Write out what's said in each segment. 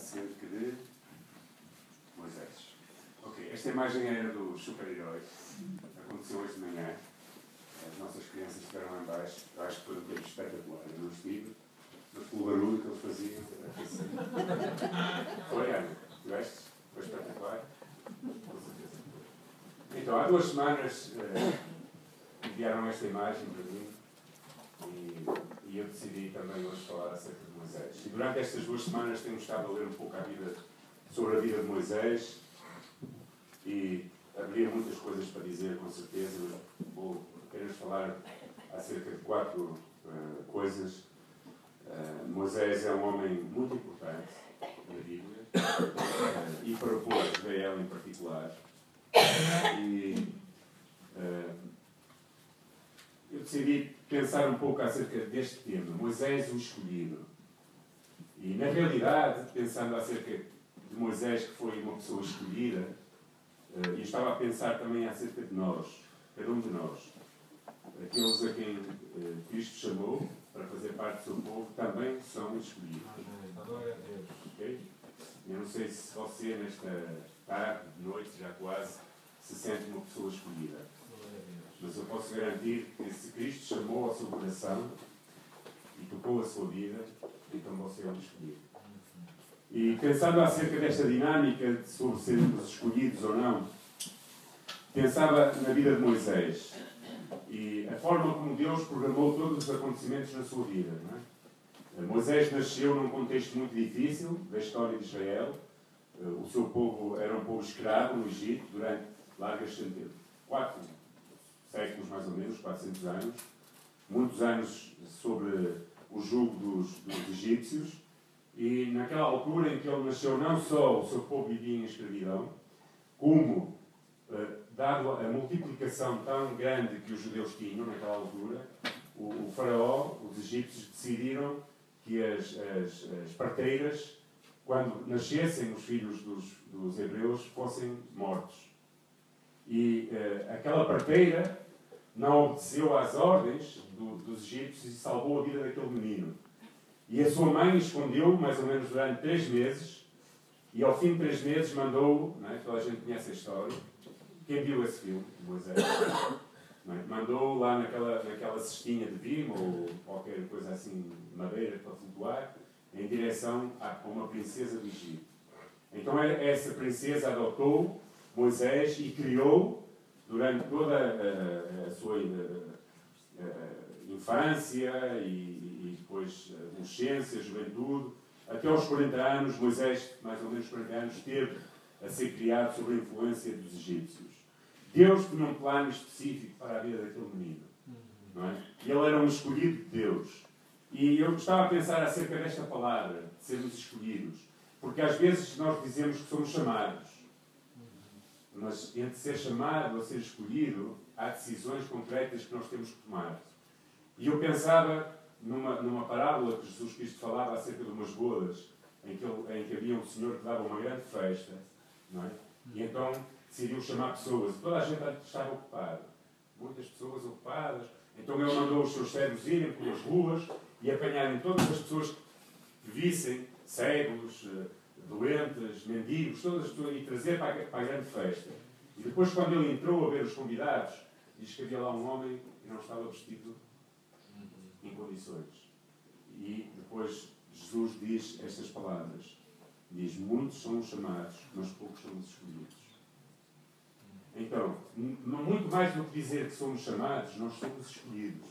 acerca de Moisés. Ok, esta imagem era do super-herói. Aconteceu hoje de manhã. As nossas crianças estiveram lá embaixo. Eu acho que foi um tempo espetacular. Eu não estive, mas pelo barulho que eles faziam. Foi, Ana? Tiveste? Foi espetacular? Com certeza. Então, há duas semanas eh, enviaram esta imagem para mim e, e eu decidi também hoje falar acerca de Moisés. E durante estas duas semanas tenho estado a ler um pouco a vida, sobre a vida de Moisés e haveria muitas coisas para dizer, com certeza, vou apenas falar acerca de quatro uh, coisas. Uh, Moisés é um homem muito importante na Bíblia uh, e para o povo de Israel em particular. E eu decidi pensar um pouco acerca deste tema, Moisés o escolhido. E na realidade, pensando acerca de Moisés, que foi uma pessoa escolhida, eh, e estava a pensar também acerca de nós, cada um de nós. Aqueles a quem eh, Cristo chamou para fazer parte do seu povo também são escolhidos. Okay? Eu não sei se você, nesta tarde, noite, já quase, se sente uma pessoa escolhida. Mas eu posso garantir que se Cristo chamou ao seu coração e tocou a sua vida, então você é um escolhido. E pensando acerca desta dinâmica sobre sermos escolhidos ou não, pensava na vida de Moisés e a forma como Deus programou todos os acontecimentos na sua vida. É? Moisés nasceu num contexto muito difícil da história de Israel. O seu povo era um povo escravo no Egito durante largas centenas, quatro séculos mais ou menos, 400 anos, muitos anos sobre o jugo dos, dos egípcios, e naquela altura em que ele nasceu, não só o seu povo vivia em escravidão, como, eh, dado a multiplicação tão grande que os judeus tinham naquela altura, o, o faraó, os egípcios, decidiram que as, as, as parteiras, quando nascessem os filhos dos, dos hebreus, fossem mortos. E uh, aquela parteira não obedeceu às ordens do, dos egípcios e salvou a vida daquele menino. E a sua mãe escondeu mais ou menos durante três meses, e ao fim de três meses mandou, não é? toda a gente conhece a história, quem viu esse filme, Moisés, é? mandou lá naquela, naquela cestinha de vimo ou qualquer coisa assim, madeira para flutuar, em direção a uma princesa do Egito. Então essa princesa adotou Moisés e criou durante toda a, a sua a, a infância e, e, depois adolescência, juventude, até aos 40 anos, Moisés, mais ou menos 40 anos, teve a ser criado sob a influência dos egípcios. Deus tinha um plano específico para a vida daquele menino. Não é? E ele era um escolhido de Deus. E eu gostava de pensar acerca desta palavra, de sermos escolhidos. Porque às vezes nós dizemos que somos chamados. Mas entre ser chamado ou ser escolhido, há decisões concretas que nós temos que tomar. E eu pensava numa, numa parábola que Jesus Cristo falava acerca de umas bodas, em que, ele, em que havia um senhor que dava uma grande festa, não é? E então decidiu chamar pessoas. Toda a gente estava ocupada. Muitas pessoas ocupadas. Então ele mandou os seus servos irem pelas ruas e apanharem todas as pessoas que vissem, cegos, eh, doentes, mendigos, todas e trazer para a, para a grande festa. E depois, quando ele entrou a ver os convidados, diz que havia lá um homem que não estava vestido em condições. E depois Jesus diz estas palavras. Diz, muitos são os chamados, mas poucos são os escolhidos. Então, muito mais do que dizer que somos chamados, nós somos escolhidos.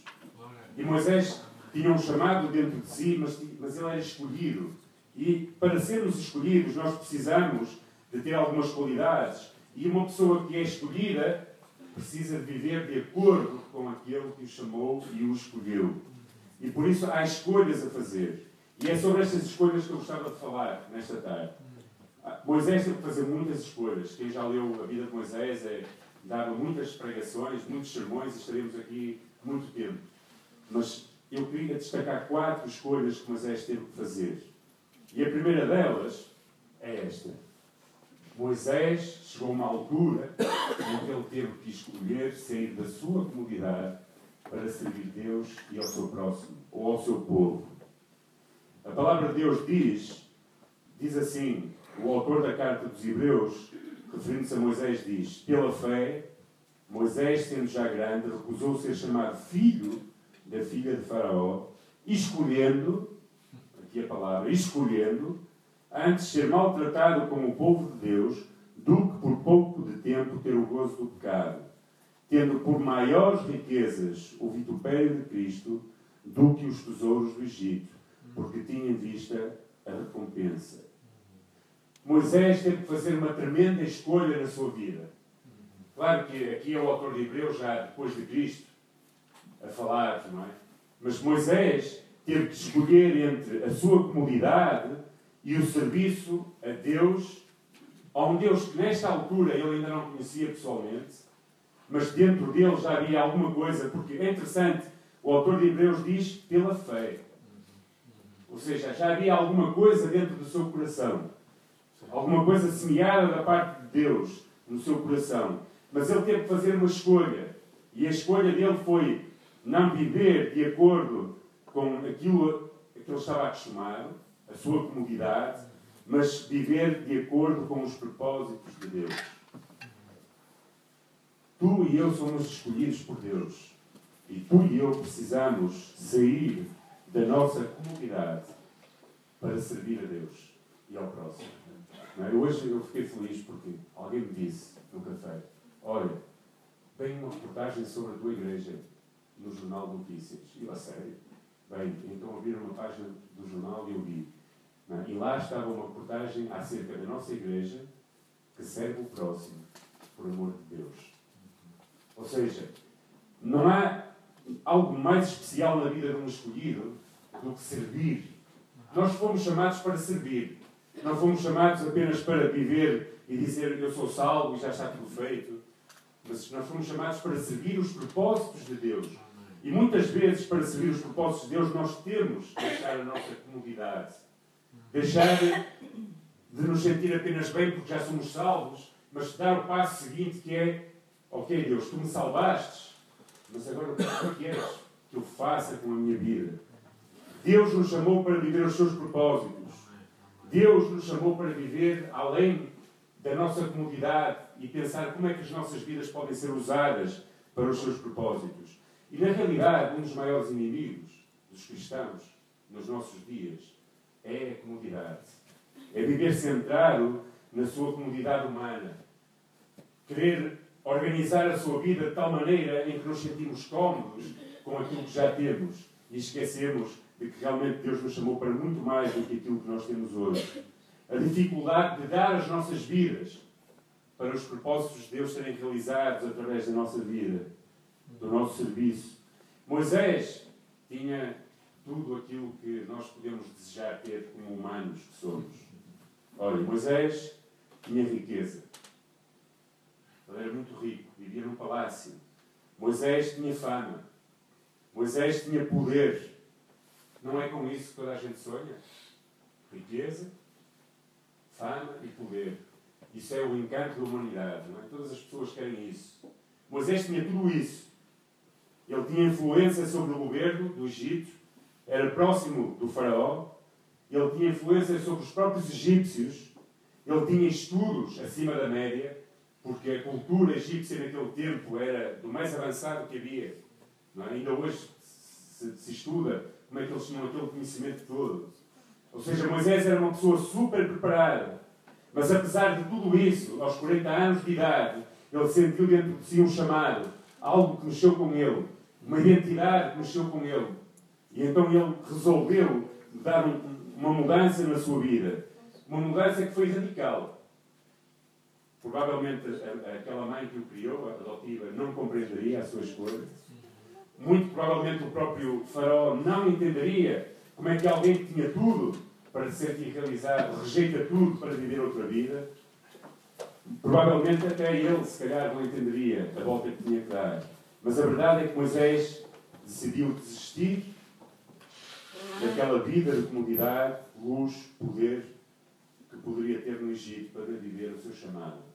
E Moisés tinha um chamado dentro de si, mas, mas ele era escolhido. E para sermos escolhidos, nós precisamos de ter algumas qualidades. E uma pessoa que é escolhida precisa viver de acordo com aquele que o chamou e o escolheu. E por isso há escolhas a fazer. E é sobre estas escolhas que eu gostava de falar nesta tarde. Moisés teve que fazer muitas escolhas. Quem já leu a vida de Moisés é, dava muitas pregações, muitos sermões e estaremos aqui muito tempo. Mas eu queria destacar quatro escolhas que Moisés teve que fazer. E a primeira delas é esta. Moisés chegou a uma altura em que ele teve que escolher sair da sua comunidade para servir Deus e ao seu próximo, ou ao seu povo. A palavra de Deus diz, diz assim, o autor da carta dos Hebreus, referindo-se a Moisés, diz: Pela fé, Moisés, sendo já grande, recusou ser chamado filho da filha de Faraó, escolhendo, aqui a palavra, escolhendo, antes ser maltratado como o povo de Deus, do que por pouco de tempo ter o gozo do pecado, tendo por maiores riquezas o vitupério de Cristo do que os tesouros do Egito, porque tinha em vista a recompensa. Moisés teve que fazer uma tremenda escolha na sua vida. Claro que aqui é o autor de Hebreus, já depois de Cristo, a falar, não é? Mas Moisés teve que escolher entre a sua comodidade e o serviço a Deus, a um Deus que nesta altura ele ainda não conhecia pessoalmente, mas dentro dele já havia alguma coisa, porque é interessante, o autor de Hebreus diz pela fé. Ou seja, já havia alguma coisa dentro do seu coração. Alguma coisa semeada da parte de Deus no seu coração. Mas ele teve que fazer uma escolha. E a escolha dele foi não viver de acordo com aquilo a que ele estava acostumado, a sua comodidade, mas viver de acordo com os propósitos de Deus. Tu e eu somos escolhidos por Deus. E tu e eu precisamos sair da nossa comunidade para servir a Deus e ao próximo. É? Hoje eu fiquei feliz porque alguém me disse no café: Olha, vem uma reportagem sobre a tua igreja no Jornal de Notícias. E eu, a sério? Bem, então abriram uma página do jornal e eu vi. É? E lá estava uma reportagem acerca da nossa igreja que serve o próximo, por amor de Deus. Ou seja, não há algo mais especial na vida de um escolhido do que servir. Nós fomos chamados para servir. Não fomos chamados apenas para viver e dizer eu sou salvo e já está tudo feito. Mas nós fomos chamados para servir os propósitos de Deus. E muitas vezes, para servir os propósitos de Deus, nós temos de deixar a nossa comodidade. Deixar de nos sentir apenas bem porque já somos salvos, mas dar o passo seguinte que é: Ok, Deus, tu me salvaste, mas agora o que é queres que eu faça com a minha vida? Deus nos chamou para viver os seus propósitos. Deus nos chamou para viver além da nossa comodidade e pensar como é que as nossas vidas podem ser usadas para os seus propósitos. E na realidade, um dos maiores inimigos dos cristãos nos nossos dias é a comodidade. É viver centrado na sua comodidade humana. Querer organizar a sua vida de tal maneira em que nos sentimos cómodos com aquilo que já temos e esquecemos de que realmente Deus nos chamou para muito mais do que aquilo que nós temos hoje. A dificuldade de dar as nossas vidas para os propósitos de Deus serem realizados através da nossa vida, do nosso serviço. Moisés tinha tudo aquilo que nós podemos desejar ter como humanos que somos. Olha, Moisés tinha riqueza. Ele era muito rico, vivia num palácio. Moisés tinha fama. Moisés tinha poder. Não é com isso que toda a gente sonha? Riqueza, fama e poder. Isso é o encanto da humanidade, não é? Todas as pessoas querem isso. Moisés tinha tudo isso. Ele tinha influência sobre o governo do Egito, era próximo do faraó, ele tinha influência sobre os próprios egípcios, ele tinha estudos acima da média, porque a cultura egípcia naquele tempo era do mais avançado que havia. É? Ainda hoje se, se, estuda como é que eles tinham aquele conhecimento todo. Ou seja, Moisés era uma pessoa super preparada. Mas apesar de tudo isso, aos 40 anos de idade, ele sentiu dentro de si um chamado, algo que mexeu com ele, uma identidade mexeu com ele. E então ele resolveu dar um, uma mudança na sua vida. Uma mudança que foi radical. Provavelmente aquela mãe que o criou, a adotiva, não compreenderia a sua escolha. Muito provavelmente o próprio faraó não entenderia como é que alguém que tinha tudo para ser realizado rejeita tudo para viver outra vida. Provavelmente até ele, se calhar, não entenderia a volta que tinha que dar. Mas a verdade é que Moisés decidiu desistir daquela vida de comodidade, luz, poder que poderia ter no Egito para viver o seu chamado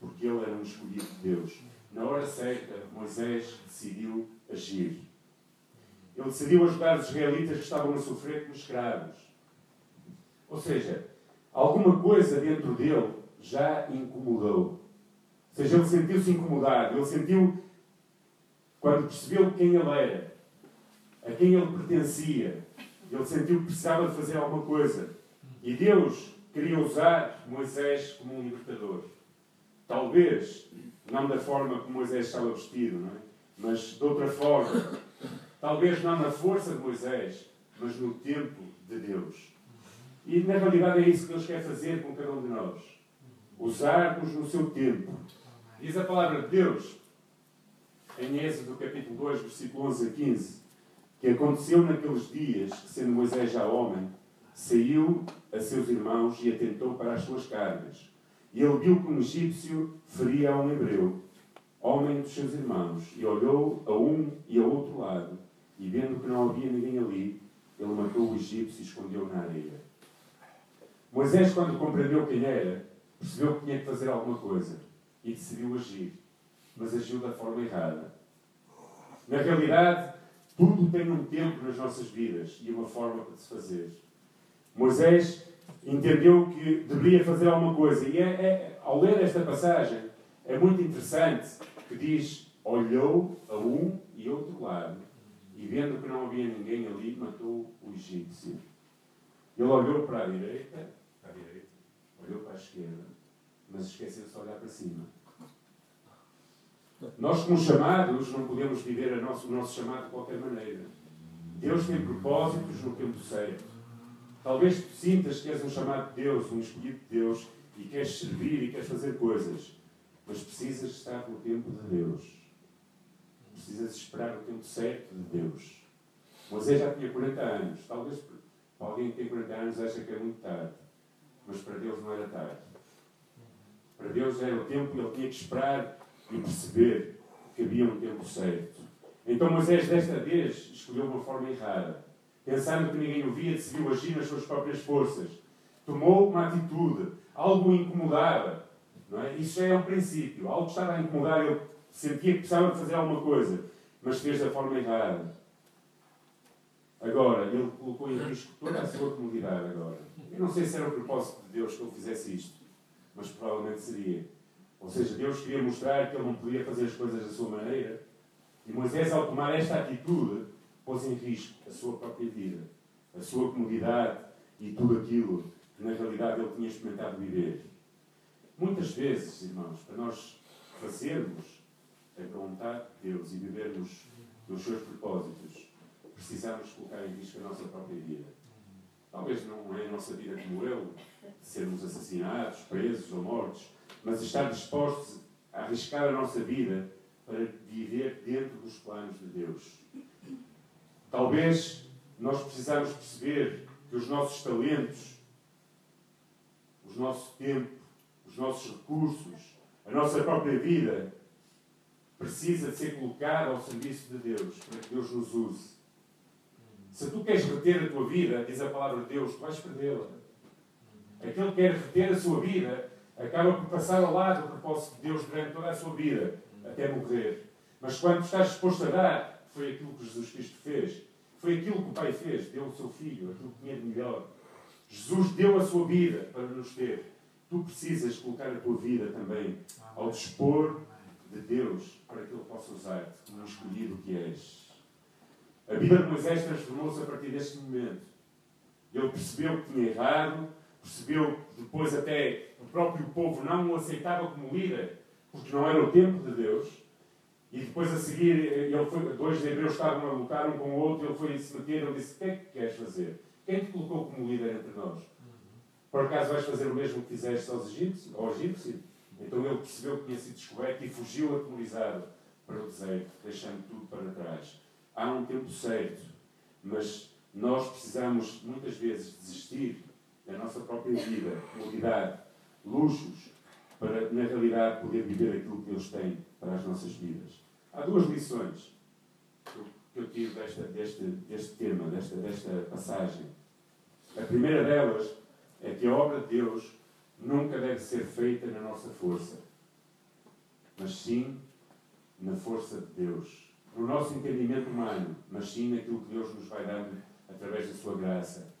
porque ele era um escolhido de Deus. Na hora certa, Moisés decidiu agir. Ele decidiu ajudar os israelitas que estavam a sofrer como escravos. Ou seja, alguma coisa dentro dele já incomodou. Ou seja, ele sentiu-se incomodado, ele sentiu, quando percebeu quem ele era, a quem ele pertencia, ele sentiu que precisava de fazer alguma coisa. E Deus queria usar Moisés como um libertador. Talvez, não da forma como Moisés estava vestido, é? mas de outra forma. Talvez não na força de Moisés, mas no tempo de Deus. E na realidade é isso que Deus quer fazer com cada um de nós. Usar-nos no seu tempo. Diz a palavra de Deus, em Êxodo capítulo 2, versículo 11 a 15, que aconteceu naqueles dias que, sendo Moisés já homem, saiu a seus irmãos e atentou para as suas cargas. E ele viu que um egípcio feria a um hebreu, homem dos seus irmãos, e olhou a um e ao outro lado, e vendo que não havia ninguém ali, ele matou o egípcio e escondeu na areia. Moisés, quando compreendeu quem era, percebeu que tinha que fazer alguma coisa e decidiu agir, mas agiu da forma errada. Na realidade, tudo tem um tempo nas nossas vidas e uma forma para se fazer. Moisés entendeu que deveria fazer alguma coisa e, é, é, ao ler esta passagem, é muito interessante que diz: olhou a um e outro lado e, vendo que não havia ninguém ali, matou o egípcio. Ele olhou para a direita, para a direita olhou para a esquerda, mas esqueceu-se de olhar para cima. Nós, como chamados, não podemos viver o nosso chamado de qualquer maneira. Deus tem propósitos no tempo certo. Talvez tu sintas que és um chamado de Deus, um escolhido de Deus, e queres servir e queres fazer coisas, mas precisas estar no tempo de Deus. Precisas esperar o tempo certo de Deus. Moisés já tinha 40 anos. Talvez alguém que tem 40 anos acha que é muito tarde. Mas para Deus não era tarde. Para Deus era o tempo, ele tinha que esperar e perceber que havia um tempo certo. Então Moisés, desta vez, escolheu uma forma errada. Pensando que ninguém o via, decidiu agir nas suas próprias forças. Tomou uma atitude, algo o incomodava. Não é? Isso é um princípio. Algo estava a incomodar, ele sentia que precisava de fazer alguma coisa, mas fez da forma errada. Agora, ele colocou em risco toda a sua comunidade agora. Eu não sei se era o propósito de Deus que ele fizesse isto, mas provavelmente seria. Ou seja, Deus queria mostrar que ele não podia fazer as coisas da sua maneira. E Moisés, ao tomar esta atitude, pôs em risco a sua própria vida, a sua comunidade e tudo aquilo que na realidade ele tinha experimentado viver. Muitas vezes, irmãos, para nós fazermos a vontade de Deus e vivermos nos seus propósitos, precisamos colocar em risco a nossa própria vida. Talvez não é a nossa vida como eu, sermos assassinados, presos ou mortos, mas estar dispostos a arriscar a nossa vida para viver dentro dos planos de Deus. Talvez nós precisamos perceber que os nossos talentos, o nosso tempo, os nossos recursos, a nossa própria vida, precisa de ser colocada ao serviço de Deus, para que Deus nos use. Se tu queres reter a tua vida, diz a palavra de Deus, tu vais perdê-la. Aquele que quer reter a sua vida acaba por passar ao lado do propósito de Deus durante toda a sua vida, até morrer. Mas quando estás disposto a dar, foi aquilo que Jesus Cristo fez. Foi aquilo que o Pai fez, deu o seu Filho, aquilo que tinha de melhor. Jesus deu a sua vida para nos ter. Tu precisas colocar a tua vida também ao dispor de Deus para que Ele possa usar-te como escolhido que és. A vida de Moisés transformou-se a partir deste momento. Ele percebeu que tinha errado, percebeu depois até o próprio povo não o aceitava como líder, porque não era o tempo de Deus. E depois a seguir, ele foi, dois hebreus estavam a lutar um com o outro, ele foi se meter, ele disse, o que é que queres fazer? Quem te colocou como líder entre nós? Por acaso vais fazer o mesmo que fizeste aos egípcios? Ao egípcio? Então ele percebeu que tinha sido descoberto e fugiu atemorizado para o deserto, deixando tudo para trás. Há um tempo certo, mas nós precisamos muitas vezes desistir da nossa própria vida, comodidade, luxos, para na realidade poder viver aquilo que Deus tem para as nossas vidas. Há duas lições que eu tiro desta, deste, deste tema, desta, desta passagem. A primeira delas é que a obra de Deus nunca deve ser feita na nossa força, mas sim na força de Deus. No nosso entendimento humano, mas sim naquilo que Deus nos vai dando através da sua graça.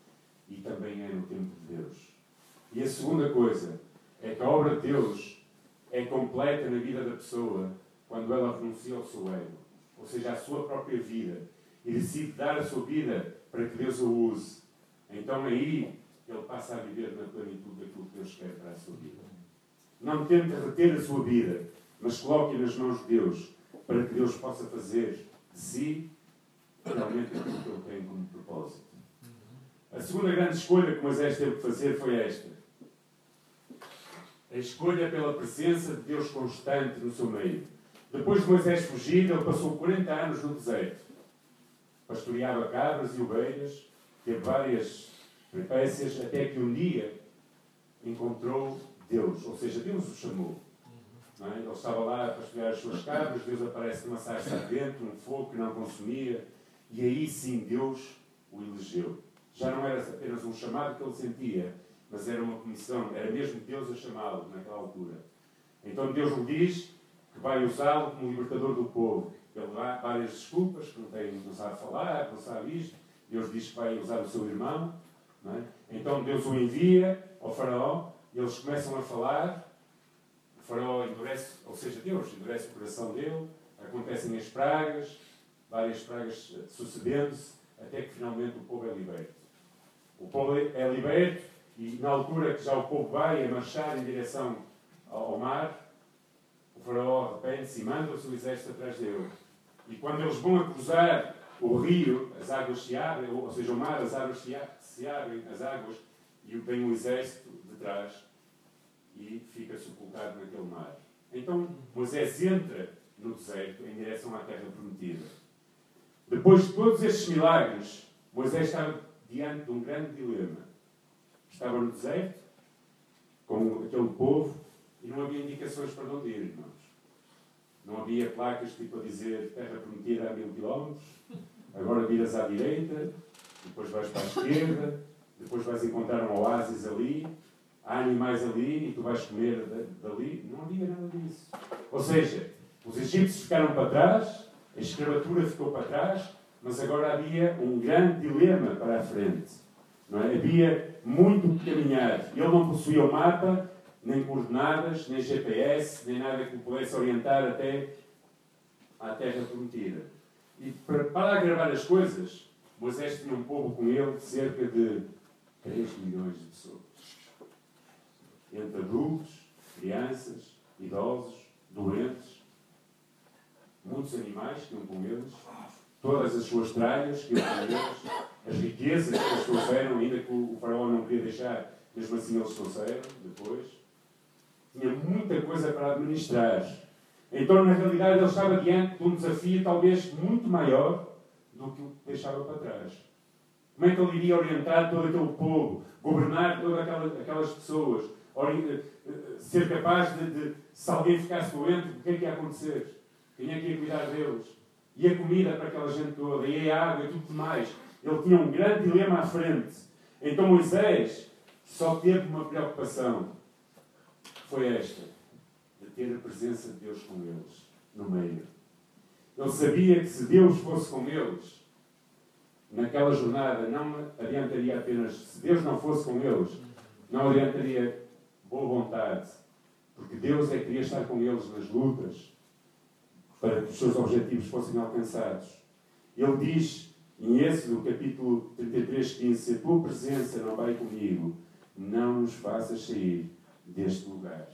E também é no tempo de Deus. E a segunda coisa é que a obra de Deus é completa na vida da pessoa quando ela renuncia ao seu ego, ou seja, à sua própria vida, e decide dar a sua vida para que Deus a use. Então aí ele passa a viver na plenitude daquilo que Deus quer para a sua vida. Não tente reter a sua vida, mas coloque nas mãos de Deus para que Deus possa fazer de si realmente aquilo que Ele tem como propósito. A segunda grande escolha que Moisés teve que fazer foi esta. A escolha pela presença de Deus constante no seu meio. Depois de Moisés fugir, ele passou 40 anos no deserto. Pastoreava cabras e ovelhas, teve várias peripécias, até que um dia encontrou Deus, ou seja, Deus o chamou. É? Ele estava lá a pastorear as suas cabras, Deus aparece numa sarça ardente, um fogo que não consumia, e aí sim Deus o elegeu. Já não era apenas um chamado que ele sentia, mas era uma comissão, era mesmo Deus a chamá-lo naquela altura. Então Deus lhe diz que vai usá-lo como libertador do povo. Ele dá várias desculpas, que não, tem, não sabe falar, não sabe isto. Deus diz que vai usar o seu irmão. É? Então Deus o envia ao faraó, e eles começam a falar, o faraó endurece, ou seja, Deus endurece o coração dele, acontecem as pragas, várias pragas sucedendo-se, até que finalmente o povo é liberto. O povo é liberto e na altura que já o povo vai a marchar em direção ao mar, o faraó arrepende-se e manda o seu exército atrás dele. E quando eles vão a cruzar o rio, as águas se abrem, ou seja, o mar, as águas se abrem, as águas, e vem o exército de trás e fica sepultado naquele mar. Então Moisés entra no deserto em direção à terra prometida. Depois de todos estes milagres, Moisés estava diante de um grande dilema. Estava no deserto, com aquele povo, e não havia indicações para onde ir, irmãos. Não havia placas tipo a dizer terra prometida a mil quilómetros, agora viras à direita, depois vais para a esquerda, depois vais encontrar um oásis ali, há animais ali e tu vais comer dali. Não havia nada disso. Ou seja, os egípcios ficaram para trás, a escravatura ficou para trás, mas agora havia um grande dilema para a frente. É? Havia muito que caminhar. Ele não possuía o mapa, nem coordenadas, nem GPS, nem nada que o pudesse orientar até à terra prometida. E para, para agravar as coisas, Moisés tinha um povo com ele de cerca de 3 milhões de pessoas. Entre adultos, crianças, idosos, doentes, muitos animais que iam com eles, todas as suas tralhas que as riquezas que eles trouxeram, ainda que o faraó não queria deixar, mesmo assim eles trouxeram depois. Tinha muita coisa para administrar. Então, na realidade, ele estava diante de um desafio talvez muito maior do que o que deixava para trás. Como é que ele iria orientar todo aquele povo, governar todas aquelas, aquelas pessoas, eh, ser capaz de, de, se alguém ficasse doente, o que é que ia acontecer? Quem é que ia cuidar deles? E a comida para aquela gente toda, e a água e tudo mais. Ele tinha um grande dilema à frente. Então Moisés só teve uma preocupação. Foi esta. De ter a presença de Deus com eles, no meio. Ele sabia que se Deus fosse com eles, naquela jornada não adiantaria apenas, se Deus não fosse com eles, não adiantaria boa vontade, porque Deus é que queria estar com eles nas lutas para que os seus objetivos fossem alcançados. Ele diz em Êxodo, capítulo 33, 15: Se a tua presença não vai comigo, não nos faças sair deste lugar.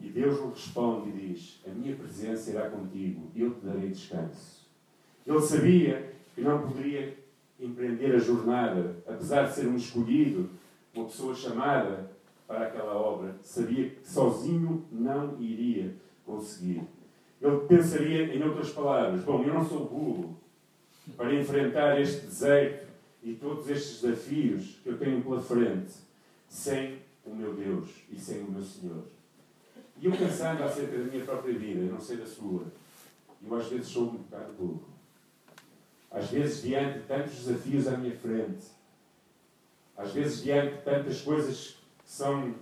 E Deus lhe responde e diz: A minha presença irá contigo, eu te darei descanso. Ele sabia que não poderia empreender a jornada, apesar de ser um escolhido, uma pessoa chamada para aquela obra, sabia que sozinho não iria conseguir. Ele pensaria, em outras palavras, bom, eu não sou burro para enfrentar este deserto e todos estes desafios que eu tenho pela frente sem o meu Deus e sem o meu Senhor. E eu pensando acerca da minha própria vida, não sei da sua, eu às vezes sou um bocado burro. Às vezes, diante de tantos desafios à minha frente, às vezes, diante de tantas coisas que são,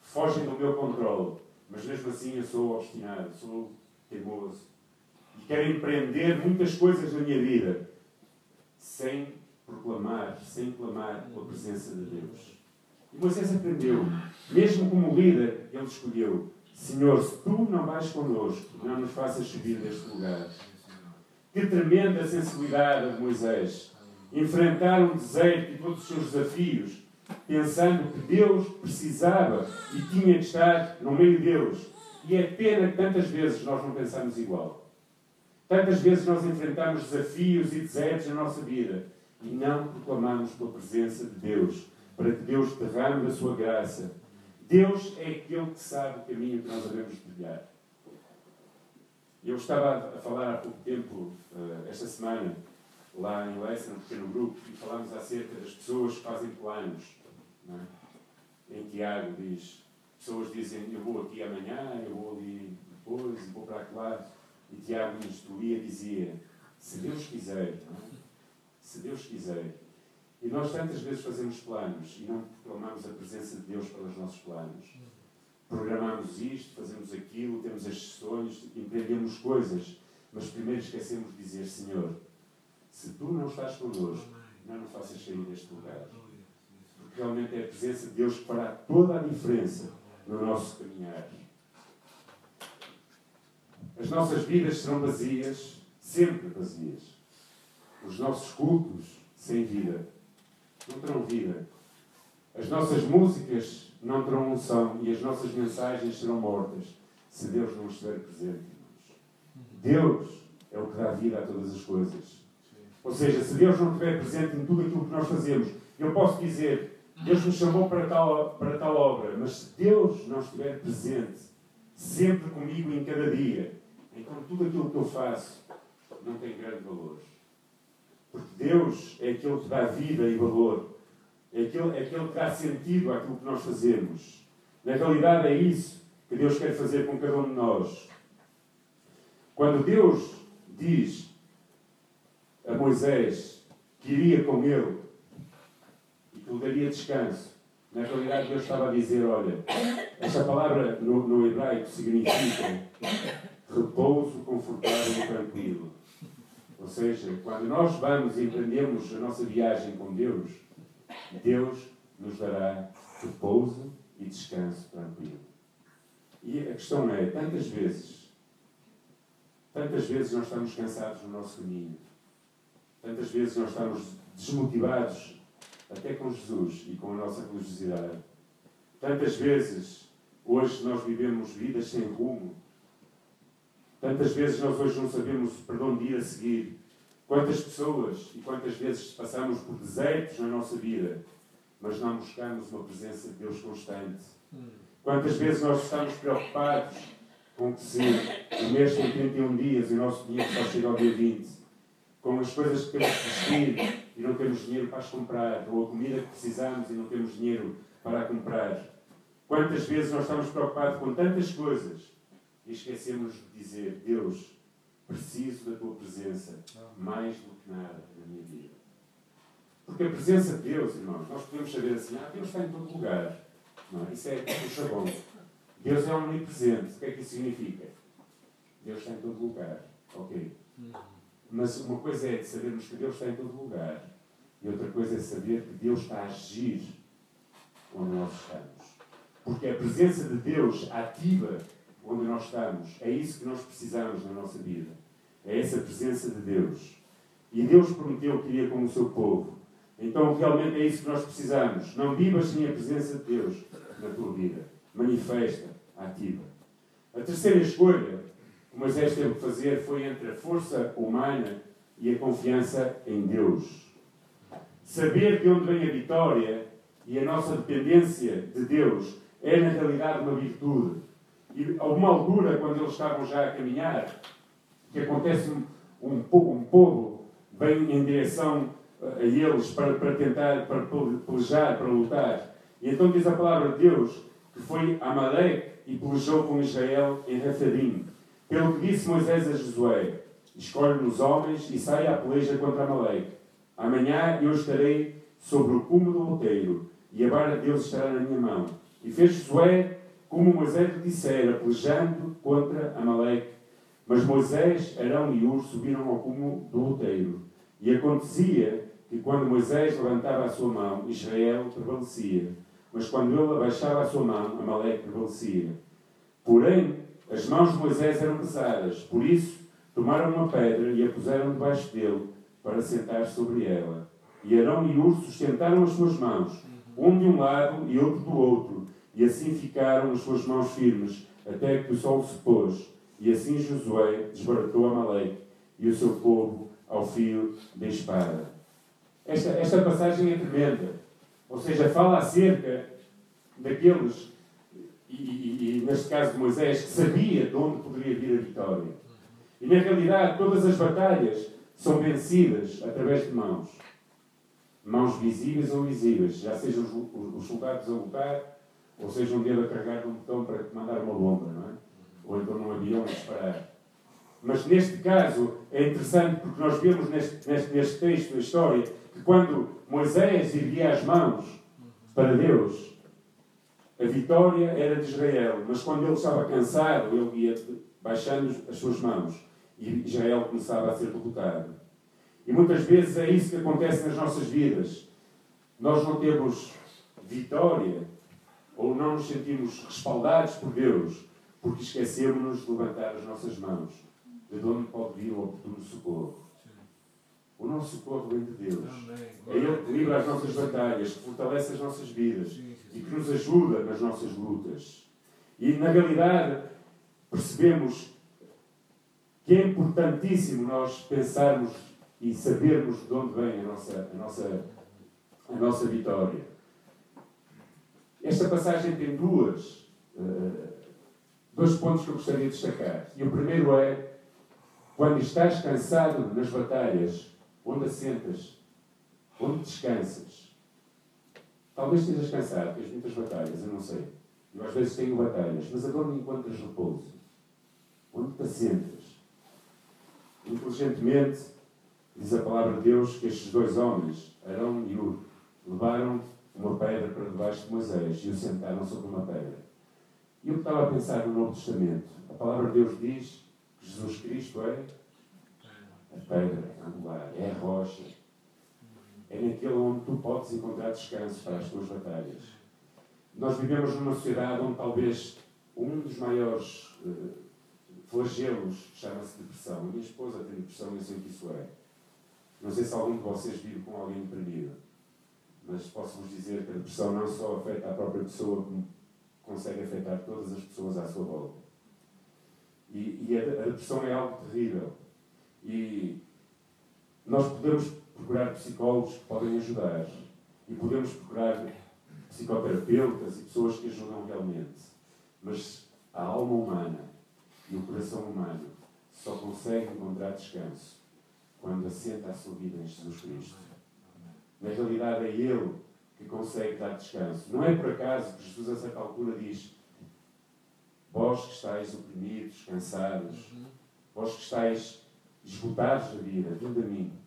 fogem do meu controle, mas mesmo assim eu sou obstinado, sou teimoso. E quero empreender muitas coisas na minha vida, sem proclamar, sem clamar pela presença de Deus. E Moisés aprendeu, mesmo como líder, ele escolheu: Senhor, se tu não vais connosco, não nos faças subir deste lugar. Que tremenda sensibilidade de Moisés. Enfrentar um deserto e todos os seus desafios, pensando que Deus precisava e tinha de estar no meio deles. E é pena que tantas vezes nós não pensamos igual. Tantas vezes nós enfrentamos desafios e desertos na nossa vida e não proclamamos pela presença de Deus, para que Deus derrame a sua graça. Deus é aquele que sabe o caminho que nós devemos trilhar. Eu estava a falar há pouco tempo, eh, esta semana, lá em Leicester, um pequeno grupo, e falámos acerca das pessoas que fazem planos. É? Em Tiago diz, pessoas dizem, eu vou aqui amanhã, eu vou ali depois, vou para lá. E Tiago nos instruía dizia, se Deus quiser, é? se Deus quiser. E nós tantas vezes fazemos planos e não proclamamos a presença de Deus pelos nossos planos. Programamos isto, fazemos aquilo, temos estes sonhos, empreendemos coisas, mas primeiro esquecemos de dizer, Senhor, se tu não estás connosco, não nos faças sair deste lugar. Porque realmente é a presença de Deus que fará toda a diferença no nosso caminhar. As nossas vidas serão vazias, sempre vazias. Os nossos cultos sem vida não terão vida. As nossas músicas não terão unção e as nossas mensagens serão mortas se Deus não estiver presente. Deus é o que dá vida a todas as coisas. Ou seja, se Deus não estiver presente em tudo aquilo que nós fazemos, eu posso dizer, Deus nos chamou para tal, para tal obra, mas se Deus não estiver presente, sempre comigo em cada dia, então tudo aquilo que eu faço não tem grande valor. Porque Deus é aquele que dá vida e valor. É aquele, é aquele que dá sentido àquilo que nós fazemos. Na realidade, é isso que Deus quer fazer com cada um de nós. Quando Deus diz a Moisés que iria com ele e que lhe daria descanso, na realidade, Deus estava a dizer: olha, esta palavra no, no hebraico significa repouso confortável e tranquilo. Ou seja, quando nós vamos e empreendemos a nossa viagem com Deus, Deus nos dará repouso e descanso tranquilo. E a questão é, tantas vezes, tantas vezes nós estamos cansados no nosso caminho, tantas vezes nós estamos desmotivados até com Jesus e com a nossa religiosidade. Tantas vezes, hoje nós vivemos vidas sem rumo, Tantas vezes nós hoje não sabemos para onde ir a seguir. Quantas pessoas e quantas vezes passamos por desertos na nossa vida, mas não buscamos uma presença de Deus constante. Quantas vezes nós estamos preocupados com que se o mês tem 31 dias e o nosso dinheiro só chega ao dia 20, com as coisas que temos que vestir e não temos dinheiro para as comprar, ou a comida que precisamos e não temos dinheiro para a comprar. Quantas vezes nós estamos preocupados com tantas coisas e esquecemos de dizer: Deus, preciso da tua presença mais do que nada na minha vida. Porque a presença de Deus, irmãos, nós podemos saber assim: ah, Deus está em todo lugar. Não, isso é o chavão. Deus é omnipresente. O que é que isso significa? Deus está em todo lugar. Ok. Mas uma coisa é sabermos que Deus está em todo lugar. E outra coisa é saber que Deus está a agir onde nós estamos. Porque a presença de Deus ativa onde nós estamos. É isso que nós precisamos na nossa vida. É essa presença de Deus. E Deus prometeu que iria com o seu povo. Então, realmente é isso que nós precisamos. Não vivas sem a presença de Deus na tua vida. Manifesta, ativa. A terceira escolha que Moisés teve que fazer foi entre a força humana e a confiança em Deus. Saber de onde vem a vitória e a nossa dependência de Deus é, na realidade, uma virtude e a altura, quando eles estavam já a caminhar, que acontece um, um, um povo vem em direção eh, a eles para, para tentar, para pelejar, para lutar. E então diz a palavra de Deus que foi Amalek e pelejou com Israel em Refadim. Pelo que disse Moisés a Josué: Escolhe-nos homens e saia à peleja contra Amalek. Amanhã eu estarei sobre o cume do outeiro e a vara de Deus estará na minha mão. E fez Josué como Moisés lhe dissera, pelejando contra Amaleque. Mas Moisés, Arão e Ur subiram ao cume do outeiro. E acontecia que quando Moisés levantava a sua mão, Israel prevalecia, mas quando ele abaixava a sua mão, Amaleque prevalecia. Porém, as mãos de Moisés eram pesadas, por isso tomaram uma pedra e a puseram debaixo dele para sentar sobre ela. E Arão e Ur sustentaram as suas mãos, um de um lado e outro do outro, e assim ficaram as suas mãos firmes, até que o sol se pôs. E assim Josué desbaratou Amaleque e o seu povo ao fio da espada. Esta, esta passagem é tremenda. Ou seja, fala acerca daqueles, e, e, neste caso de Moisés, que sabia de onde poderia vir a vitória. E na realidade, todas as batalhas são vencidas através de mãos. Mãos visíveis ou invisíveis, já sejam os, os soldados a lutar, ou seja um dedo a carregar um botão para mandar uma bomba, não é? Ou então num avião a disparar. Mas neste caso é interessante porque nós vemos neste, neste, neste texto a história que quando Moisés erguia as mãos para Deus, a vitória era de Israel. Mas quando ele estava cansado, ele ia baixando as suas mãos e Israel começava a ser derrotado. E muitas vezes é isso que acontece nas nossas vidas. Nós não temos vitória ou não nos sentimos respaldados por Deus porque esquecemos-nos de levantar as nossas mãos de onde pode vir o oportuno socorro. O nosso socorro vem de Deus. É Ele que livra as nossas batalhas, que fortalece as nossas vidas e que nos ajuda nas nossas lutas. E, na realidade, percebemos que é importantíssimo nós pensarmos e sabermos de onde vem a nossa, a nossa, a nossa vitória. Esta passagem tem duas, uh, dois pontos que eu gostaria de destacar. E o primeiro é quando estás cansado nas batalhas, onde assentas, onde descansas. Talvez estejas cansado, tens muitas batalhas, eu não sei. Eu às vezes tenho batalhas, mas agora encontras repouso. Onde te assentas? Inteligentemente, diz a palavra de Deus que estes dois homens, Arão e Ur, levaram uma pedra para debaixo de Moisés e o sentaram sobre uma pedra. E eu estava a pensar no Novo Testamento. A palavra de Deus diz Jesus Cristo é a pedra angular, é a rocha. É naquele onde tu podes encontrar descanso para as tuas batalhas. Nós vivemos numa sociedade onde talvez um dos maiores uh, flagelos chama-se depressão. A minha esposa tem depressão e eu sei que isso é. Não sei se algum de vocês vive com alguém deprimido, mas posso-vos dizer que a depressão não só afeta a própria pessoa, como consegue afetar todas as pessoas à sua volta. E, e a, a depressão é algo terrível. E nós podemos procurar psicólogos que podem ajudar. E podemos procurar psicoterapeutas e pessoas que ajudam realmente. Mas a alma humana e o coração humano só conseguem encontrar descanso quando assenta a sua vida em Jesus Cristo. Na realidade, é Ele que consegue dar descanso. Não é por acaso que Jesus, a certa altura, diz: Vós que estáis oprimidos, cansados, uhum. vós que estáis esgotados da vida, vindo a mim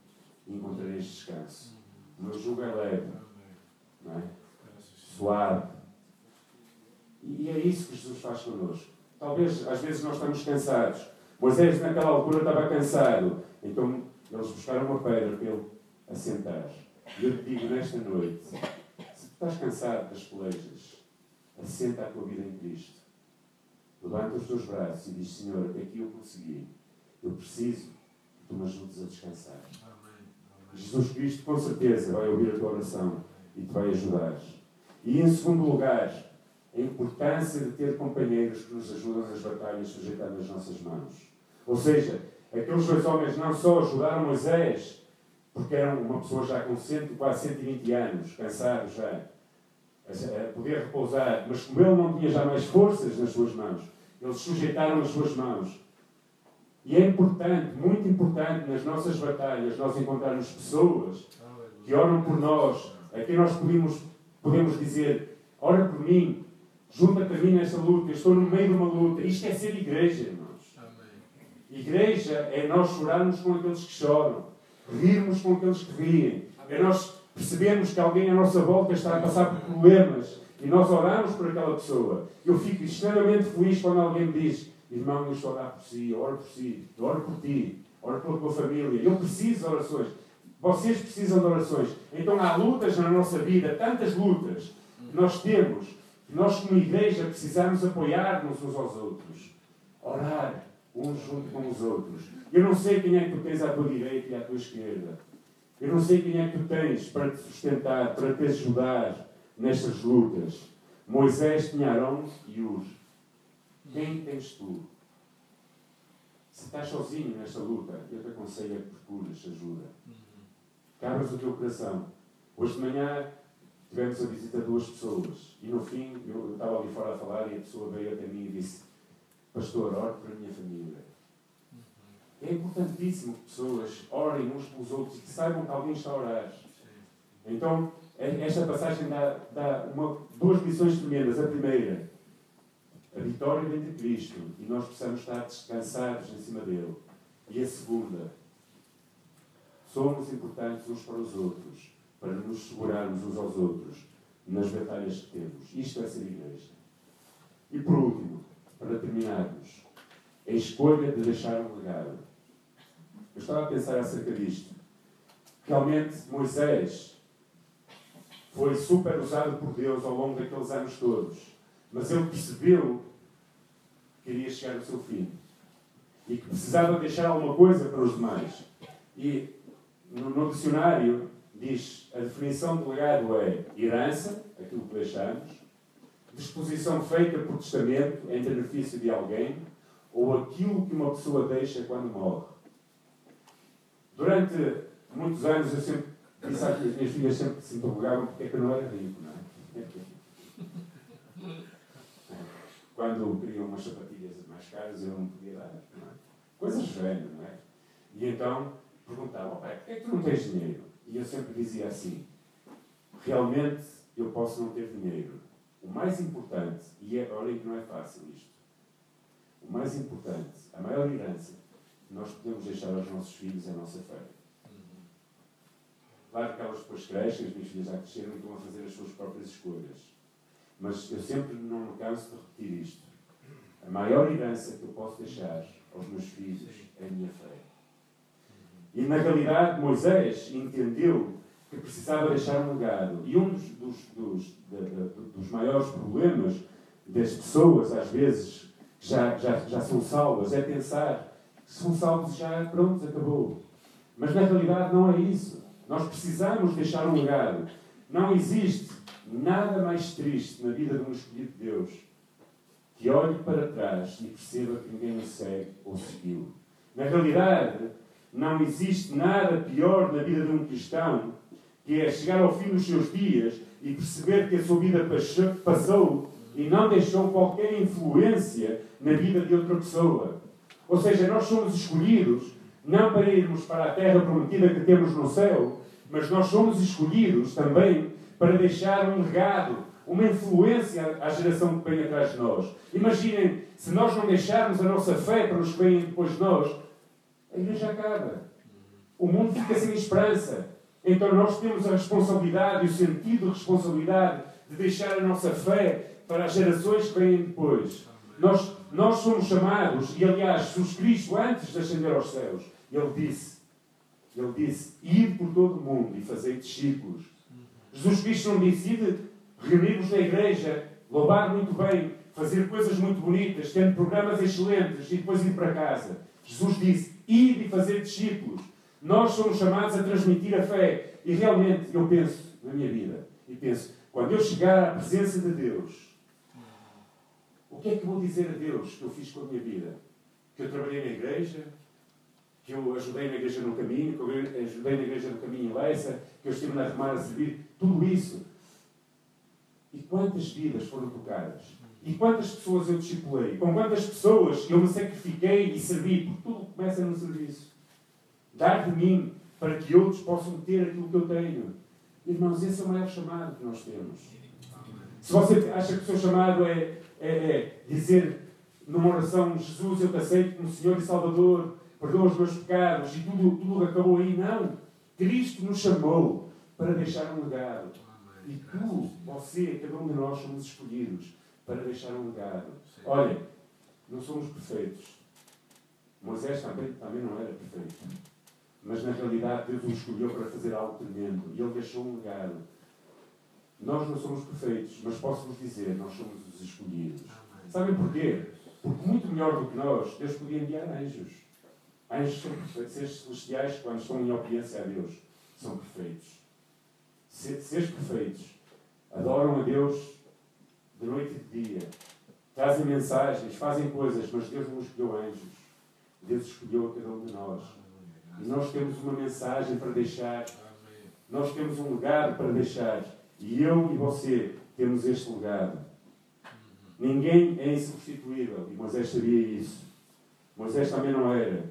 e encontrareis descanso. O meu jugo é leve, não é? suave. E é isso que Jesus faz connosco. Talvez, às vezes, nós estamos cansados. Moisés, naquela altura, estava cansado. Então, eles buscaram uma pedra para ele assentar. E eu te digo nesta noite: se tu estás cansado das pelejas, assenta a tua vida em Cristo. Levanta os teus braços e diz: Senhor, até aqui eu consegui. Eu preciso que tu me ajudes a descansar. Jesus Cristo, com certeza, vai ouvir a tua oração e te vai ajudar. E, em segundo lugar, a importância de ter companheiros que nos ajudam nas batalhas sujeitadas nas nossas mãos. Ou seja, aqueles dois homens não só ajudaram Moisés, porque eram uma pessoa já com quase 120 anos, cansados já, a poder repousar, mas como ele não tinha já mais forças nas suas mãos, eles sujeitaram as suas mãos. E é importante, muito importante, nas nossas batalhas, nós encontrarmos pessoas que oram por nós, a quem nós podemos, podemos dizer: ora por mim, junta-te a mim nesta luta, eu estou no meio de uma luta. Isto é ser igreja, irmãos. Igreja é nós chorarmos com aqueles que choram, rirmos com aqueles que riem, é nós percebermos que alguém à nossa volta está a passar por problemas e nós oramos por aquela pessoa. Eu fico extremamente feliz quando alguém me diz: Irmão, eu estou a orar por si, oro por si, oro por ti, oro pela tua família. Eu preciso de orações. Vocês precisam de orações. Então há lutas na nossa vida, tantas lutas que nós temos, que nós como igreja precisamos apoiar-nos uns aos outros. Orar uns junto com os outros. Eu não sei quem é que tu tens à tua direita e à tua esquerda. Eu não sei quem é que tu tens para te sustentar, para te ajudar nestas lutas. Moisés tinha Arão e Ur. Quem tens tu? Se estás sozinho nesta luta, eu te aconselho a que procures ajuda. Cabras o teu coração. Hoje de manhã tivemos a visita de duas pessoas e no fim eu estava ali fora a falar e a pessoa veio até mim e disse Pastor, ore para a minha família. É importantíssimo que pessoas orem uns pelos outros e que saibam que alguém está a orar. Então, esta passagem dá, dá uma, duas lições tremendas. A primeira, a vitória vem de Cristo e nós precisamos estar descansados em cima dele. E a segunda, somos importantes uns para os outros, para nos segurarmos uns aos outros nas batalhas que temos. Isto é ser igreja. E por último, para terminarmos, a escolha de deixar um legado. Eu estava a pensar acerca disto. Realmente, Moisés foi super usado por Deus ao longo daqueles anos todos. Mas ele percebeu que iria chegar ao seu fim. E que precisava deixar alguma coisa para os demais. E no, no dicionário diz a definição de legado é herança, aquilo que deixamos, disposição feita por testamento em benefício de alguém ou aquilo que uma pessoa deixa quando morre. Durante muitos anos eu sempre disse às minhas filhas sempre se interrogavam porque é que eu não era rico, não é? Quando queriam umas sapatilhas mais caras eu não podia dar, não é? Coisas velhas, não é? E então perguntavam, pai, porquê é que tu não tens dinheiro? E eu sempre dizia assim, realmente eu posso não ter dinheiro. O mais importante, e é, olhem que não é fácil isto, o mais importante, a maior herança que nós podemos deixar aos nossos filhos é a nossa fé. Claro que elas depois crescem, as minhas filhas já cresceram e estão a fazer as suas próprias escolhas. Mas eu sempre não me canso de repetir isto. A maior herança que eu posso deixar aos meus filhos é a minha fé. E na realidade, Moisés entendeu que precisava deixar um legado. E um dos, dos, dos, dos maiores problemas das pessoas, às vezes, que já, já, já são salvas, é pensar que são salvos já, pronto, acabou. Mas na realidade não é isso. Nós precisamos deixar um legado. Não existe nada mais triste na vida de um escolhido de Deus que olhe para trás e perceba que ninguém o segue ou seguiu. Na realidade, não existe nada pior na vida de um cristão que é chegar ao fim dos seus dias e perceber que a sua vida passou e não deixou qualquer influência na vida de outra pessoa. Ou seja, nós somos escolhidos não para irmos para a terra prometida que temos no céu, mas nós somos escolhidos também para deixar um legado, uma influência à geração que vem atrás de nós. Imaginem, se nós não deixarmos a nossa fé para os que vêm depois de nós, a igreja acaba. O mundo fica sem esperança. Então nós temos a responsabilidade e o sentido de responsabilidade de deixar a nossa fé para as gerações que vêm depois. Nós, nós somos chamados, e aliás, Jesus Cristo, antes de ascender aos céus, ele disse, ele disse, ir por todo o mundo e fazer discípulos. Jesus Cristo não disse, reunir-vos na igreja, louvar muito bem, fazer coisas muito bonitas, tendo programas excelentes e depois ir para casa. Jesus disse, ir e fazer discípulos. Nós somos chamados a transmitir a fé. E realmente eu penso na minha vida, e penso, quando eu chegar à presença de Deus, o que é que vou dizer a Deus que eu fiz com a minha vida? Que eu trabalhei na igreja, que eu ajudei na igreja no caminho, que eu ajudei na igreja no caminho em Leça, que eu estive na Remar a servir, tudo isso. E quantas vidas foram tocadas? E quantas pessoas eu discipulei? Com quantas pessoas eu me sacrifiquei e servi? Porque tudo começa no serviço. Dar de mim para que outros possam ter aquilo que eu tenho. Irmãos, esse é o maior chamado que nós temos. Se você acha que o seu chamado é, é, é dizer numa oração, Jesus, eu te aceito como Senhor e Salvador, perdoa os meus pecados e tudo, tudo acabou aí, não. Cristo nos chamou para deixar um legado. E tu, você, cada um de nós somos escolhidos para deixar um legado. Olha, não somos perfeitos. Moisés também, também não era perfeito. mas na realidade Deus o escolheu para fazer algo tremendo e Ele deixou um legado. Nós não somos perfeitos, mas posso-vos dizer, nós somos os escolhidos. Sabem porquê? Porque muito melhor do que nós, Deus podia enviar anjos. Anjos são perfeitos, seres celestiais, quando estão em obediência a Deus, são perfeitos. Seres perfeitos, adoram a Deus de noite e de dia, trazem mensagens, fazem coisas, mas Deus não escolheu anjos. Deus escolheu a cada um de nós. E nós temos uma mensagem para deixar. Nós temos um legado para deixar. E eu e você temos este legado. Ninguém é insubstituível. E Moisés sabia isso. Moisés também não era.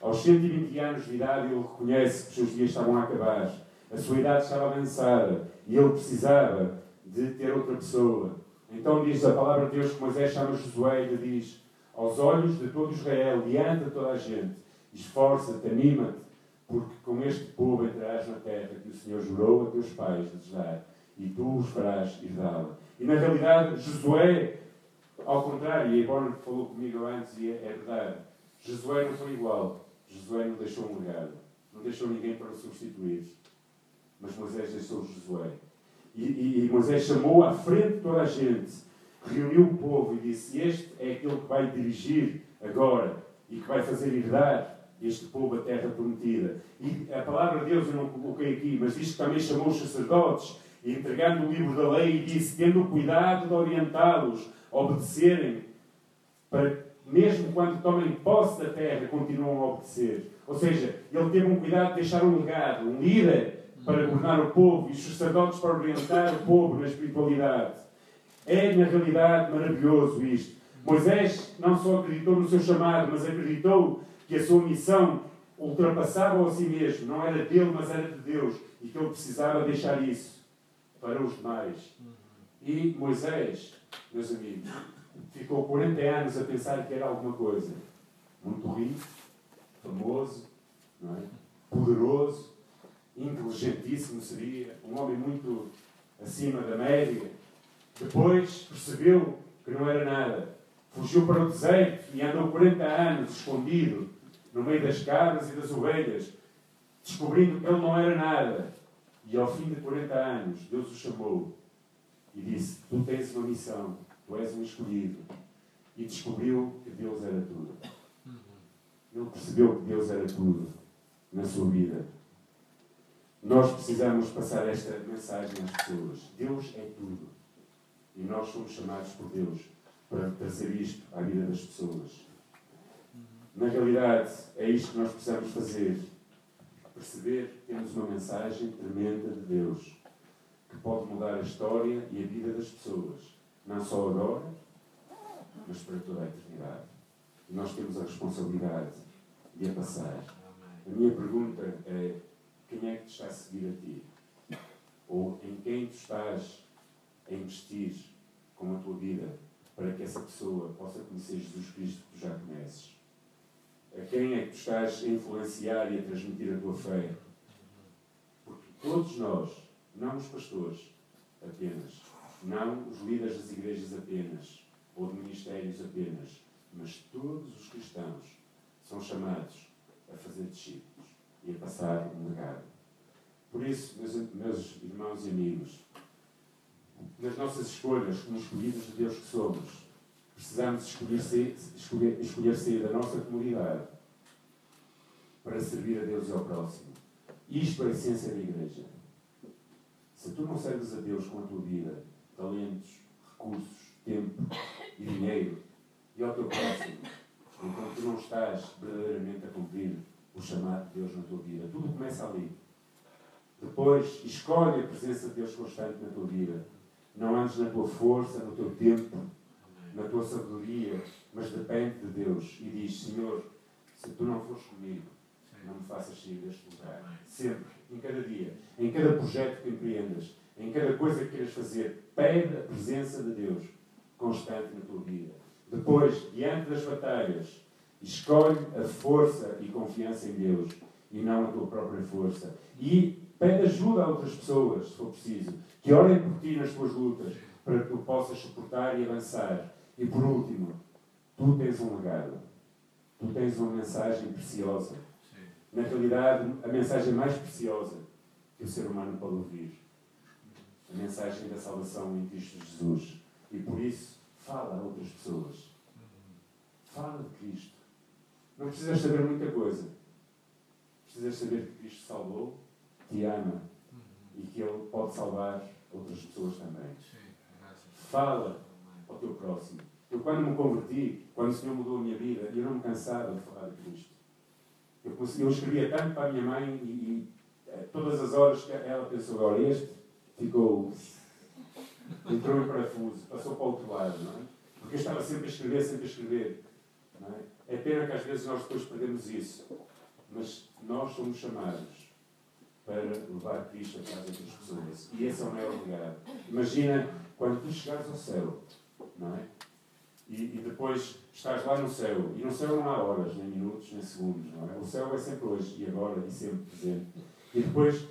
Aos 120 anos de idade, ele reconhece que os seus dias estavam a acabar. A sua idade estava avançada. E ele precisava de ter outra pessoa. Então diz a palavra de Deus que Moisés chama Josué e lhe diz aos olhos de todo Israel, diante de toda a gente, esforça-te, anima-te, porque com este povo entrarás na terra que o Senhor jurou a teus pais de dar, e tu os farás herdá-la. E na realidade, Josué, ao contrário, e a falou comigo antes, e é, é verdade, Josué não foi igual. Josué não deixou um legado, não deixou ninguém para o substituir. Mas Moisés deixou Josué. E, e, e Moisés chamou à frente toda a gente, reuniu o povo e disse: Este é aquele que vai dirigir agora e que vai fazer herdar este povo a terra prometida. E a palavra de Deus eu não coloquei aqui, mas diz que também chamou os sacerdotes, entregando o livro da lei, e disse: tendo cuidado de orientá-los a obedecerem, para mesmo quando tomem posse da terra, continuam a obedecer. Ou seja, ele teve um cuidado de deixar um legado, um líder para governar o povo e os sacerdotes para orientar o povo na espiritualidade. É, na realidade, maravilhoso isto. Moisés não só acreditou no seu chamado, mas acreditou que a sua missão ultrapassava a si mesmo. Não era dele, mas era de Deus. E que ele precisava deixar isso para os demais. E Moisés, meus amigos, ficou 40 anos a pensar que era alguma coisa. Muito rico, famoso, é? poderoso, inteligentíssimo seria, um homem muito acima da média. Depois percebeu que não era nada. Fugiu para o deserto e andou 40 anos escondido no meio das cabras e das ovelhas, descobrindo que ele não era nada. E ao fim de 40 anos, Deus o chamou e disse: Tu tens uma missão, tu és um escolhido. E descobriu que Deus era tudo. Ele percebeu que Deus era tudo na sua vida. Nós precisamos passar esta mensagem às pessoas. Deus é tudo. E nós somos chamados por Deus para trazer isto à vida das pessoas. Na realidade, é isto que nós precisamos fazer. Perceber que temos uma mensagem tremenda de Deus que pode mudar a história e a vida das pessoas. Não só agora, mas para toda a eternidade. E nós temos a responsabilidade de a passar. A minha pergunta é quem é que te está a seguir a ti? Ou em quem tu estás a investir com a tua vida para que essa pessoa possa conhecer Jesus Cristo que tu já conheces? A quem é que tu estás a influenciar e a transmitir a tua fé? Porque todos nós, não os pastores apenas, não os líderes das igrejas apenas, ou de ministérios apenas, mas todos os cristãos são chamados a fazer discípulos e a passar um legado. Por isso, meus, irmãos e amigos, nas nossas escolhas, como escolhidos de Deus que somos, precisamos escolher sair, escolher, escolher sair da nossa comunidade para servir a Deus e ao próximo. Isto é a essência da igreja. Se tu não serves a Deus com a tua vida, talentos, recursos, tempo e dinheiro, e ao teu próximo, então tu não estás verdadeiramente a cumprir o chamado de Deus na tua vida. Tudo começa ali. Depois, escolhe a presença de Deus constante na tua vida. Não andes na tua força, no teu tempo, na tua sabedoria, mas depende de Deus. E diz: Senhor, se tu não fores comigo, não me faças sair deste lugar. Sempre, em cada dia, em cada projeto que empreendas, em cada coisa que queiras fazer, pede a presença de Deus constante na tua vida. Depois, diante das batalhas, Escolhe a força e confiança em Deus e não a tua própria força. E pede ajuda a outras pessoas, se for preciso, que orem por ti nas tuas lutas, para que tu possas suportar e avançar. E por último, tu tens um legado. Tu tens uma mensagem preciosa na realidade, a mensagem mais preciosa que o ser humano pode ouvir. A mensagem da salvação em Cristo Jesus. E por isso, fala a outras pessoas. Fala de Cristo. Não precisas saber muita coisa. Precisas saber que Cristo salvou, te ama e que Ele pode salvar outras pessoas também. Fala ao teu próximo. Eu, quando me converti, quando o Senhor mudou a minha vida, eu não me cansava de falar de Cristo. Eu, eu escrevia tanto para a minha mãe e, e eh, todas as horas que ela pensou, agora este ficou. entrou em parafuso, passou para o outro lado, não é? Porque eu estava sempre a escrever, sempre a escrever. Não é? É pena que às vezes nós depois perdemos isso. Mas nós somos chamados para levar Cristo a casa das pessoas. E esse é o maior legado. Imagina quando tu chegares ao céu, não é? E, e, depois estás lá no céu. E no céu não há horas, nem minutos, nem segundos, não é? O céu é sempre hoje, e agora, e sempre presente. E depois,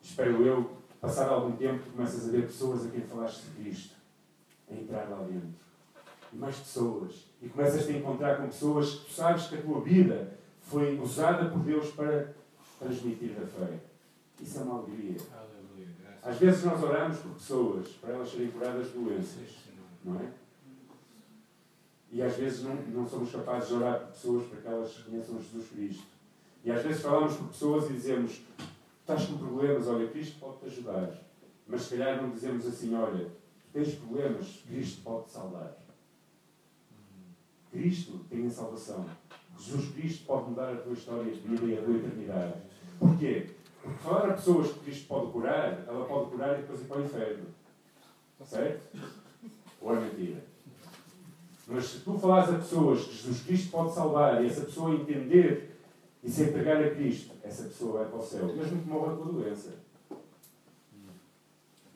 espero eu, passar algum tempo, começas a ver pessoas a quem falaste de Cristo, a entrar lá dentro. E mais pessoas. E começas a encontrar com pessoas que tu sabes que a tua vida foi usada por Deus para transmitir a fé. Isso é uma alegria. Às vezes nós oramos por pessoas para elas serem curadas de doenças, não é? E às vezes não, não somos capazes de orar por pessoas para que elas conheçam Jesus Cristo. E às vezes falamos por pessoas e dizemos: estás com problemas, olha, Cristo pode-te ajudar. Mas se calhar não dizemos assim: olha, tens problemas, Cristo pode-te salvar. Cristo tem a salvação. Jesus Cristo pode mudar a tua história de vida e a tua eternidade. Porquê? Porque falar a pessoas que Cristo pode curar, ela pode curar e depois ir para o inferno. Certo? Ou é mentira? Mas se tu falares a pessoas que Jesus Cristo pode salvar e essa pessoa entender e se entregar a Cristo, essa pessoa vai para o céu. Mesmo que morra com a doença.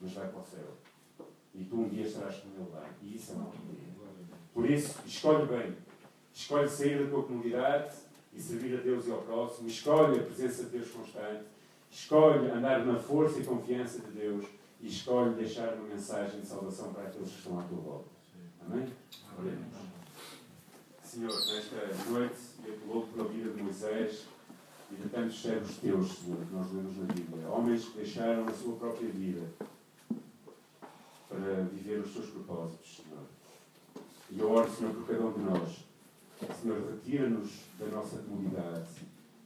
Mas vai para o céu. E tu um dia estarás com ele lá. E isso é uma alegria. Por isso, escolhe bem. Escolhe sair da tua comunidade e servir a Deus e ao próximo. Escolhe a presença de Deus constante. Escolhe andar na força e confiança de Deus. E escolhe deixar uma mensagem de salvação para aqueles que estão à tua volta. Amém? Oremos. Senhor, nesta noite eu te louvo pela vida de Moisés e de tantos servos teus, Senhor, que nós lemos na Bíblia. Homens que deixaram a sua própria vida para viver os seus propósitos, Senhor. E eu oro, Senhor, por cada um de nós. Senhor, retira-nos da nossa comunidade.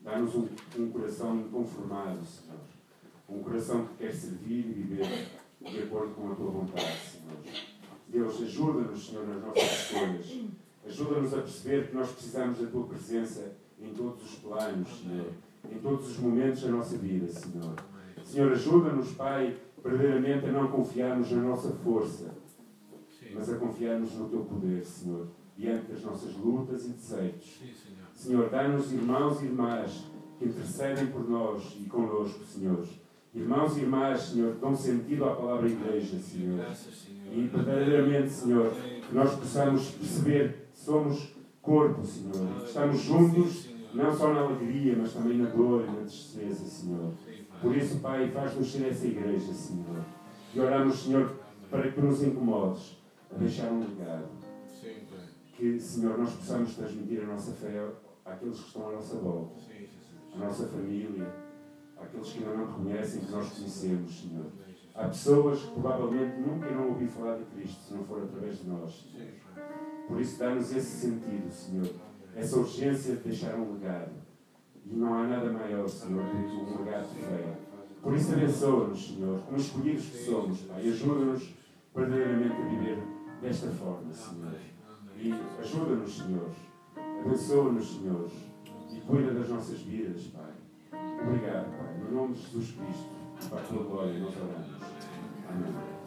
Dá-nos um, um coração inconformado, Senhor. Um coração que quer servir e viver de acordo com a tua vontade, Senhor. Deus, ajuda-nos, Senhor, nas nossas escolhas. Ajuda-nos a perceber que nós precisamos da tua presença em todos os planos, Senhor. Em todos os momentos da nossa vida, Senhor. Senhor, ajuda-nos, Pai, verdadeiramente a não confiarmos na nossa força, mas a confiarmos no teu poder, Senhor, diante das nossas lutas e desejos. Senhor, dá-nos irmãos e irmãs que intercedem por nós e conosco, Senhor. Irmãos e irmãs, Senhor, que dão sentido à palavra igreja, Senhor. E verdadeiramente, Senhor, que nós possamos perceber que somos corpo, Senhor. Estamos juntos, não só na alegria, mas também na dor e na tristeza, Senhor. Por isso, Pai, faz-nos ser essa igreja, Senhor. E oramos, Senhor, para que nos incomodes a deixar um legado. Que, Senhor, nós possamos transmitir a nossa fé àqueles que estão à nossa volta, à nossa família, àqueles que ainda não reconhecem que nós conhecemos, Senhor. Há pessoas que provavelmente nunca irão ouvir falar de Cristo se não for através de nós. Por isso, dá-nos esse sentido, Senhor. Essa urgência de deixar um legado. E não há nada maior, Senhor, do que um legado de fé. Por isso, abençoa-nos, Senhor, como escolhidos que somos, Pai. Ajuda-nos verdadeiramente a viver desta forma, Senhor. E ajuda-nos, Senhor. Abençoa-nos, Senhor. E cuida das nossas vidas, Pai. Obrigado, Pai. No nome de Jesus Cristo, para a tua glória, nós oramos. Amém.